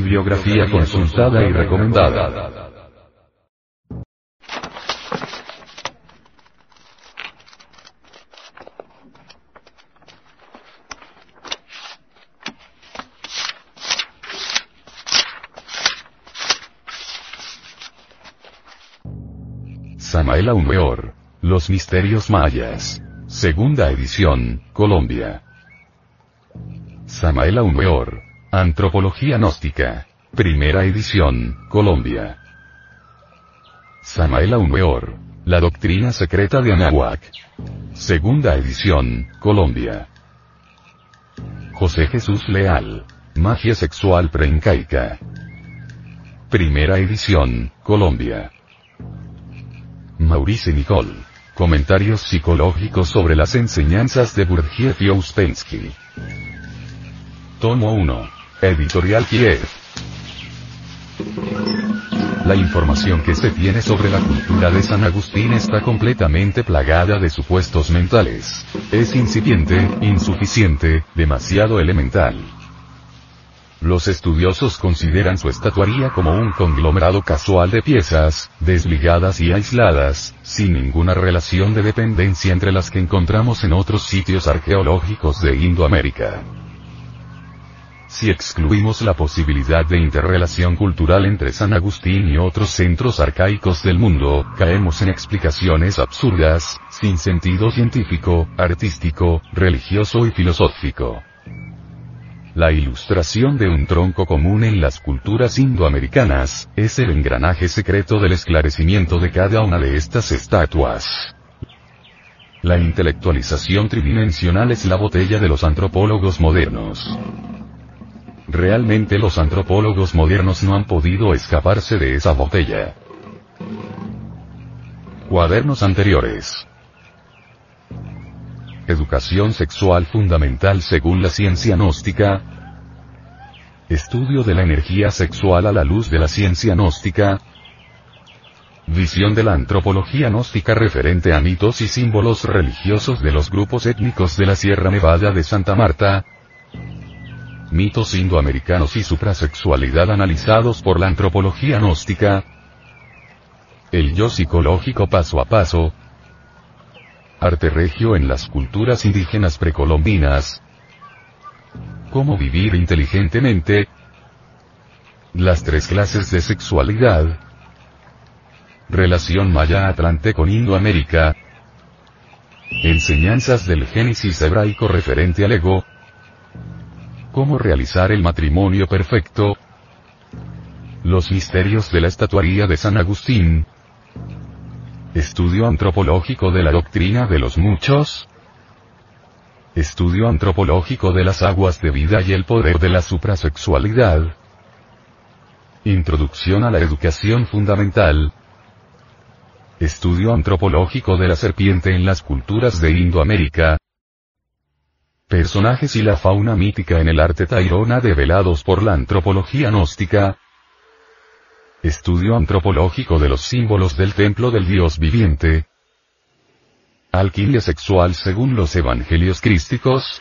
Bibliografía consultada y recomendada. Samael Aumeor. Los misterios mayas. Segunda edición, Colombia. Samael Aumeor. Antropología gnóstica. Primera edición, Colombia. Samael Aumeor. La doctrina secreta de Anahuac. Segunda edición, Colombia. José Jesús Leal. Magia sexual preincaica. Primera edición, Colombia. Maurice Nicole. Comentarios psicológicos sobre las enseñanzas de Burgiev y Ouspensky. Tomo 1. Editorial Kiev. La información que se tiene sobre la cultura de San Agustín está completamente plagada de supuestos mentales. Es incipiente, insuficiente, demasiado elemental. Los estudiosos consideran su estatuaría como un conglomerado casual de piezas, desligadas y aisladas, sin ninguna relación de dependencia entre las que encontramos en otros sitios arqueológicos de Indoamérica. Si excluimos la posibilidad de interrelación cultural entre San Agustín y otros centros arcaicos del mundo, caemos en explicaciones absurdas, sin sentido científico, artístico, religioso y filosófico. La ilustración de un tronco común en las culturas indoamericanas, es el engranaje secreto del esclarecimiento de cada una de estas estatuas. La intelectualización tridimensional es la botella de los antropólogos modernos. Realmente los antropólogos modernos no han podido escaparse de esa botella. Cuadernos anteriores. Educación sexual fundamental según la ciencia gnóstica. Estudio de la energía sexual a la luz de la ciencia gnóstica. Visión de la antropología gnóstica referente a mitos y símbolos religiosos de los grupos étnicos de la Sierra Nevada de Santa Marta. Mitos indoamericanos y suprasexualidad analizados por la antropología gnóstica. El yo psicológico paso a paso, Arte regio en las culturas indígenas precolombinas. Cómo vivir inteligentemente. Las tres clases de sexualidad. Relación Maya-Atlante con Indoamérica. Enseñanzas del Génesis hebraico referente al ego. Cómo realizar el matrimonio perfecto. Los misterios de la estatuaría de San Agustín. Estudio antropológico de la doctrina de los muchos. Estudio antropológico de las aguas de vida y el poder de la suprasexualidad. Introducción a la educación fundamental. Estudio antropológico de la serpiente en las culturas de Indoamérica. Personajes y la fauna mítica en el arte tairona develados por la antropología gnóstica. Estudio antropológico de los símbolos del templo del Dios viviente. Alquimia sexual según los evangelios crísticos.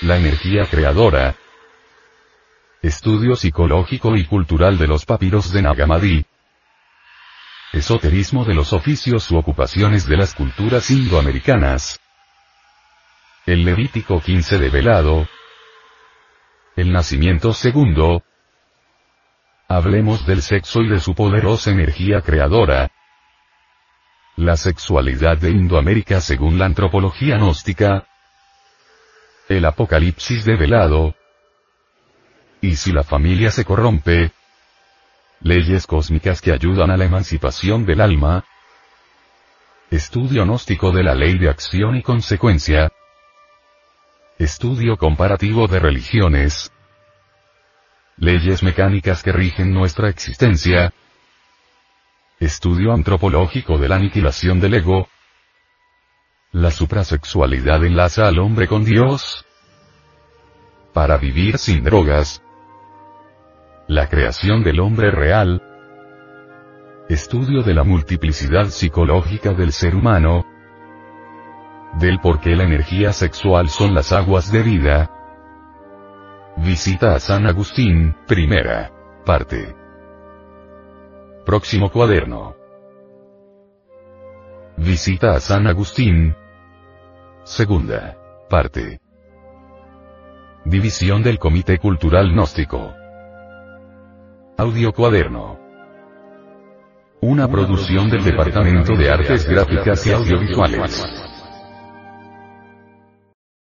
La energía creadora. Estudio psicológico y cultural de los papiros de Nagamadi. Esoterismo de los oficios u ocupaciones de las culturas indoamericanas. El Levítico 15 de velado. El nacimiento segundo. Hablemos del sexo y de su poderosa energía creadora. La sexualidad de Indoamérica según la antropología gnóstica. El apocalipsis develado. Y si la familia se corrompe. Leyes cósmicas que ayudan a la emancipación del alma. Estudio gnóstico de la ley de acción y consecuencia. Estudio comparativo de religiones. Leyes mecánicas que rigen nuestra existencia, estudio antropológico de la aniquilación del ego, la suprasexualidad enlaza al hombre con Dios, para vivir sin drogas, la creación del hombre real, estudio de la multiplicidad psicológica del ser humano, del por qué la energía sexual son las aguas de vida, Visita a San Agustín, primera parte. Próximo cuaderno. Visita a San Agustín. Segunda parte. División del Comité Cultural Gnóstico. Audio cuaderno. Una producción del Departamento de Artes Gráficas y Audiovisuales.